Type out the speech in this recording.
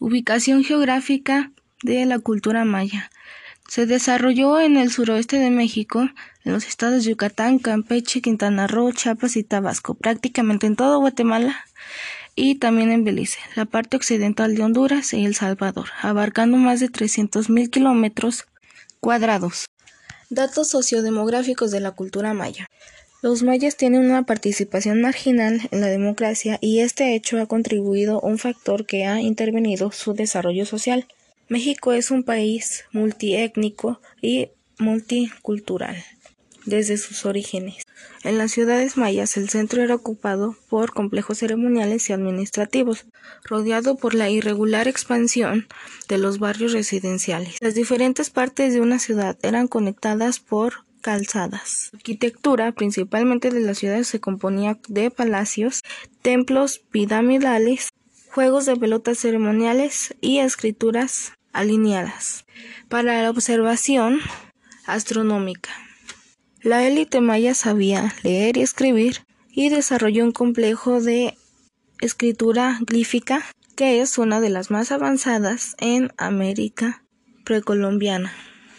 Ubicación geográfica de la cultura maya. Se desarrolló en el suroeste de México, en los estados de Yucatán, Campeche, Quintana Roo, Chiapas y Tabasco, prácticamente en todo Guatemala y también en Belice, la parte occidental de Honduras y El Salvador, abarcando más de 300.000 kilómetros cuadrados. Datos sociodemográficos de la cultura maya. Los mayas tienen una participación marginal en la democracia y este hecho ha contribuido un factor que ha intervenido su desarrollo social. México es un país multiétnico y multicultural desde sus orígenes. En las ciudades mayas el centro era ocupado por complejos ceremoniales y administrativos, rodeado por la irregular expansión de los barrios residenciales. Las diferentes partes de una ciudad eran conectadas por La arquitectura, principalmente de las ciudades, se componía de palacios, templos piramidales, juegos de pelotas ceremoniales y escrituras alineadas. Para la observación astronómica. La élite maya sabía leer y escribir y desarrolló un complejo de escritura glífica que es una de las más avanzadas en América precolombiana.